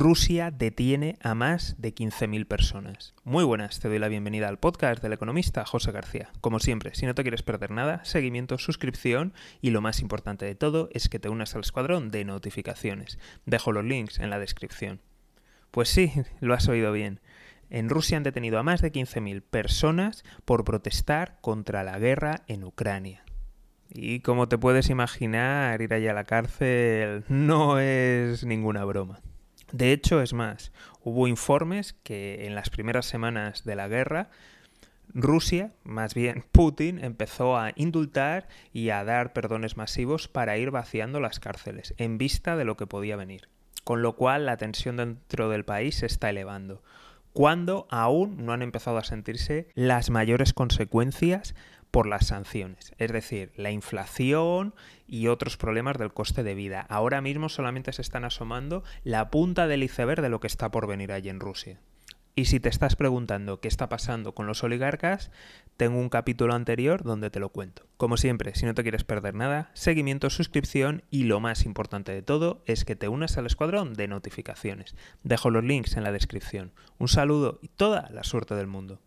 Rusia detiene a más de 15.000 personas. Muy buenas, te doy la bienvenida al podcast del economista José García. Como siempre, si no te quieres perder nada, seguimiento, suscripción y lo más importante de todo es que te unas al escuadrón de notificaciones. Dejo los links en la descripción. Pues sí, lo has oído bien. En Rusia han detenido a más de 15.000 personas por protestar contra la guerra en Ucrania. Y como te puedes imaginar, ir allá a la cárcel no es ninguna broma. De hecho, es más, hubo informes que en las primeras semanas de la guerra Rusia, más bien Putin, empezó a indultar y a dar perdones masivos para ir vaciando las cárceles, en vista de lo que podía venir. Con lo cual la tensión dentro del país se está elevando, cuando aún no han empezado a sentirse las mayores consecuencias por las sanciones, es decir, la inflación y otros problemas del coste de vida. Ahora mismo solamente se están asomando la punta del iceberg de lo que está por venir allí en Rusia. Y si te estás preguntando qué está pasando con los oligarcas, tengo un capítulo anterior donde te lo cuento. Como siempre, si no te quieres perder nada, seguimiento, suscripción y lo más importante de todo es que te unas al escuadrón de notificaciones. Dejo los links en la descripción. Un saludo y toda la suerte del mundo.